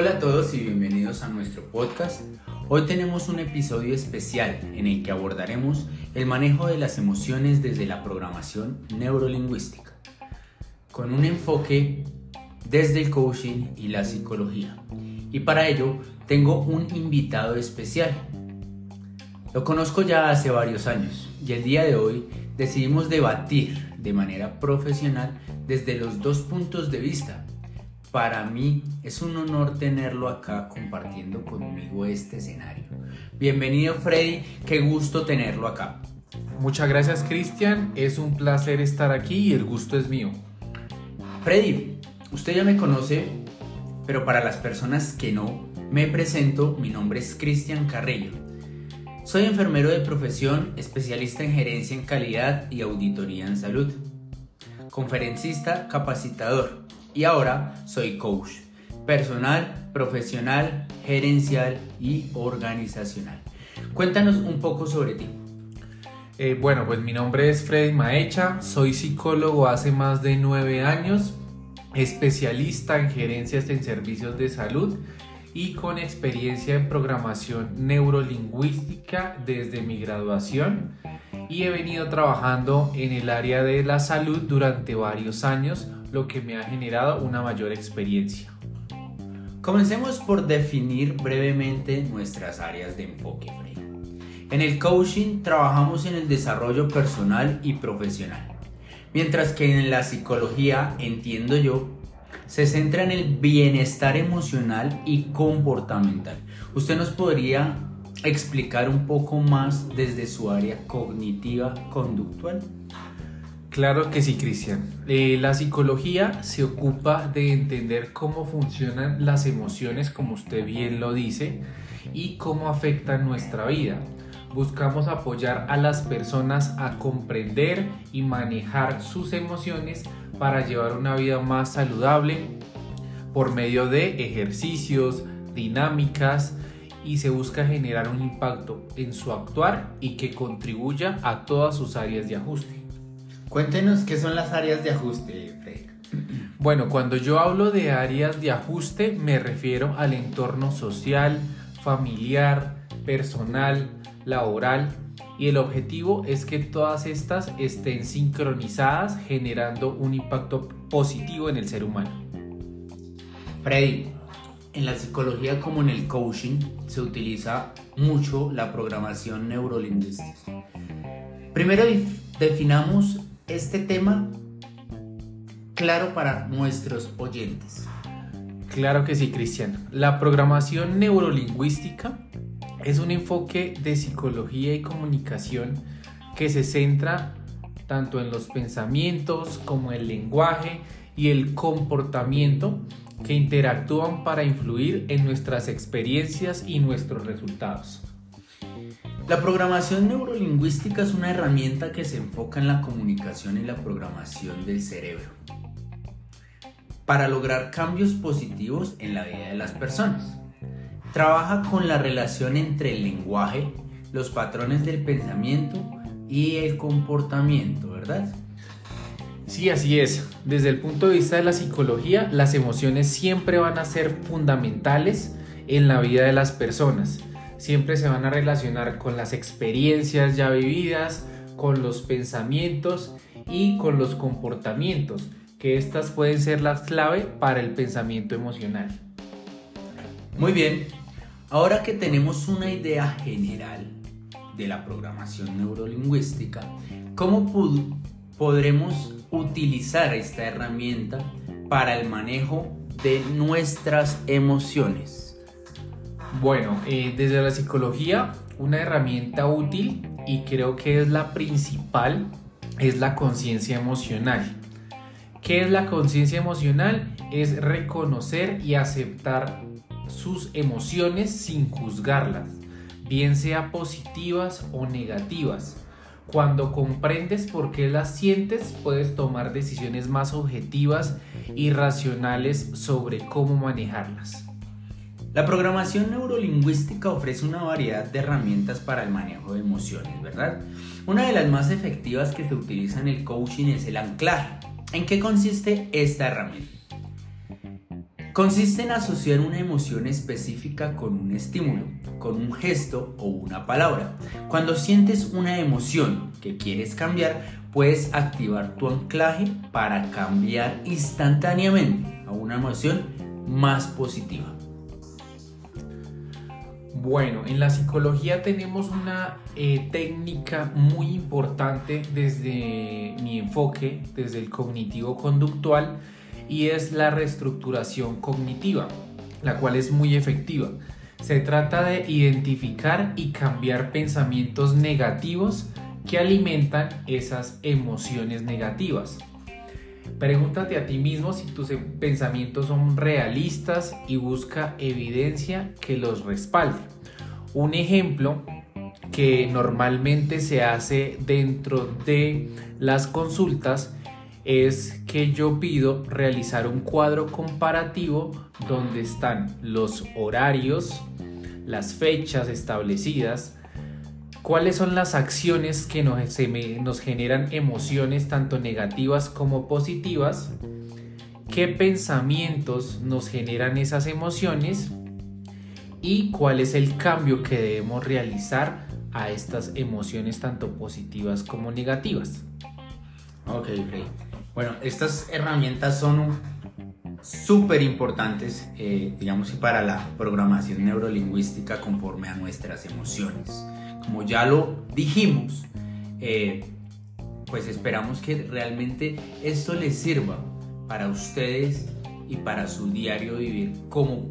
Hola a todos y bienvenidos a nuestro podcast. Hoy tenemos un episodio especial en el que abordaremos el manejo de las emociones desde la programación neurolingüística, con un enfoque desde el coaching y la psicología. Y para ello tengo un invitado especial. Lo conozco ya hace varios años y el día de hoy decidimos debatir de manera profesional desde los dos puntos de vista para mí es un honor tenerlo acá compartiendo conmigo este escenario. Bienvenido Freddy, qué gusto tenerlo acá. Muchas gracias Cristian, es un placer estar aquí y el gusto es mío. Freddy, usted ya me conoce, pero para las personas que no, me presento, mi nombre es Cristian Carrillo. Soy enfermero de profesión, especialista en gerencia en calidad y auditoría en salud, conferencista, capacitador y ahora soy coach personal, profesional, gerencial y organizacional. Cuéntanos un poco sobre ti. Eh, bueno, pues mi nombre es Freddy Maecha, soy psicólogo hace más de nueve años, especialista en gerencias en servicios de salud y con experiencia en programación neurolingüística desde mi graduación y he venido trabajando en el área de la salud durante varios años lo que me ha generado una mayor experiencia. Comencemos por definir brevemente nuestras áreas de enfoque. En el coaching trabajamos en el desarrollo personal y profesional, mientras que en la psicología, entiendo yo, se centra en el bienestar emocional y comportamental. ¿Usted nos podría explicar un poco más desde su área cognitiva conductual? Claro que sí, Cristian. Eh, la psicología se ocupa de entender cómo funcionan las emociones, como usted bien lo dice, y cómo afectan nuestra vida. Buscamos apoyar a las personas a comprender y manejar sus emociones para llevar una vida más saludable por medio de ejercicios, dinámicas y se busca generar un impacto en su actuar y que contribuya a todas sus áreas de ajuste. Cuéntenos qué son las áreas de ajuste, Freddy. Bueno, cuando yo hablo de áreas de ajuste me refiero al entorno social, familiar, personal, laboral y el objetivo es que todas estas estén sincronizadas generando un impacto positivo en el ser humano. Freddy, en la psicología como en el coaching se utiliza mucho la programación neurolingüística. Primero definamos este tema claro para nuestros oyentes? Claro que sí, Cristian. La programación neurolingüística es un enfoque de psicología y comunicación que se centra tanto en los pensamientos como el lenguaje y el comportamiento que interactúan para influir en nuestras experiencias y nuestros resultados. La programación neurolingüística es una herramienta que se enfoca en la comunicación y la programación del cerebro para lograr cambios positivos en la vida de las personas. Trabaja con la relación entre el lenguaje, los patrones del pensamiento y el comportamiento, ¿verdad? Sí, así es. Desde el punto de vista de la psicología, las emociones siempre van a ser fundamentales en la vida de las personas siempre se van a relacionar con las experiencias ya vividas, con los pensamientos y con los comportamientos, que estas pueden ser la clave para el pensamiento emocional. Muy bien, ahora que tenemos una idea general de la programación neurolingüística, ¿cómo podremos utilizar esta herramienta para el manejo de nuestras emociones? Bueno, eh, desde la psicología, una herramienta útil y creo que es la principal es la conciencia emocional. ¿Qué es la conciencia emocional? Es reconocer y aceptar sus emociones sin juzgarlas, bien sea positivas o negativas. Cuando comprendes por qué las sientes, puedes tomar decisiones más objetivas y racionales sobre cómo manejarlas. La programación neurolingüística ofrece una variedad de herramientas para el manejo de emociones, ¿verdad? Una de las más efectivas que se utiliza en el coaching es el anclar. ¿En qué consiste esta herramienta? Consiste en asociar una emoción específica con un estímulo, con un gesto o una palabra. Cuando sientes una emoción que quieres cambiar, puedes activar tu anclaje para cambiar instantáneamente a una emoción más positiva. Bueno, en la psicología tenemos una eh, técnica muy importante desde mi enfoque, desde el cognitivo conductual, y es la reestructuración cognitiva, la cual es muy efectiva. Se trata de identificar y cambiar pensamientos negativos que alimentan esas emociones negativas. Pregúntate a ti mismo si tus pensamientos son realistas y busca evidencia que los respalde. Un ejemplo que normalmente se hace dentro de las consultas es que yo pido realizar un cuadro comparativo donde están los horarios, las fechas establecidas, cuáles son las acciones que nos, nos generan emociones tanto negativas como positivas, qué pensamientos nos generan esas emociones y cuál es el cambio que debemos realizar a estas emociones tanto positivas como negativas. Ok, Bueno, estas herramientas son súper importantes, eh, digamos, para la programación neurolingüística conforme a nuestras emociones como ya lo dijimos, eh, pues esperamos que realmente esto les sirva para ustedes y para su diario vivir como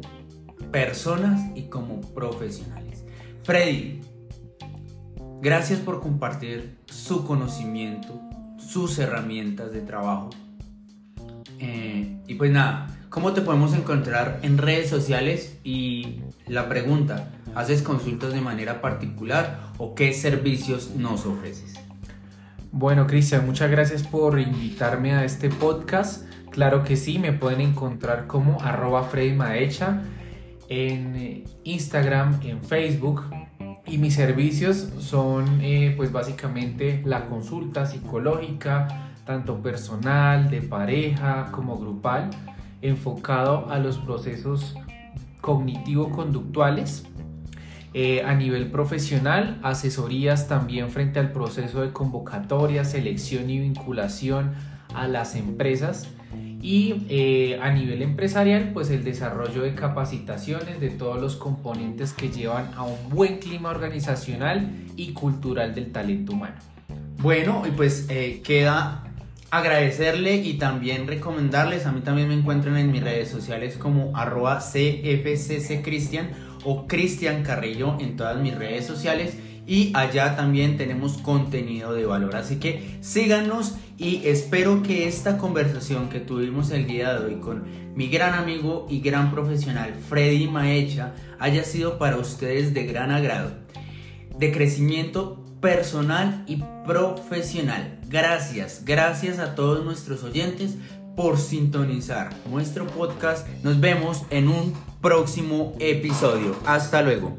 personas y como profesionales. Freddy, gracias por compartir su conocimiento, sus herramientas de trabajo. Eh, y pues nada, ¿cómo te podemos encontrar en redes sociales? Y la pregunta, ¿Haces consultas de manera particular o qué servicios nos ofreces? Bueno, Cristian, muchas gracias por invitarme a este podcast. Claro que sí, me pueden encontrar como arroba Freddy Maecha en eh, Instagram, en Facebook. Y mis servicios son eh, pues básicamente la consulta psicológica, tanto personal, de pareja como grupal, enfocado a los procesos cognitivo-conductuales eh, a nivel profesional, asesorías también frente al proceso de convocatoria, selección y vinculación a las empresas. Y eh, a nivel empresarial, pues el desarrollo de capacitaciones de todos los componentes que llevan a un buen clima organizacional y cultural del talento humano. Bueno, y pues eh, queda agradecerle y también recomendarles, a mí también me encuentran en mis redes sociales como arroba cfcccristian o Cristian Carrillo en todas mis redes sociales y allá también tenemos contenido de valor. Así que síganos y espero que esta conversación que tuvimos el día de hoy con mi gran amigo y gran profesional Freddy Maecha haya sido para ustedes de gran agrado, de crecimiento personal y profesional. Gracias, gracias a todos nuestros oyentes por sintonizar nuestro podcast. Nos vemos en un próximo episodio. Hasta luego.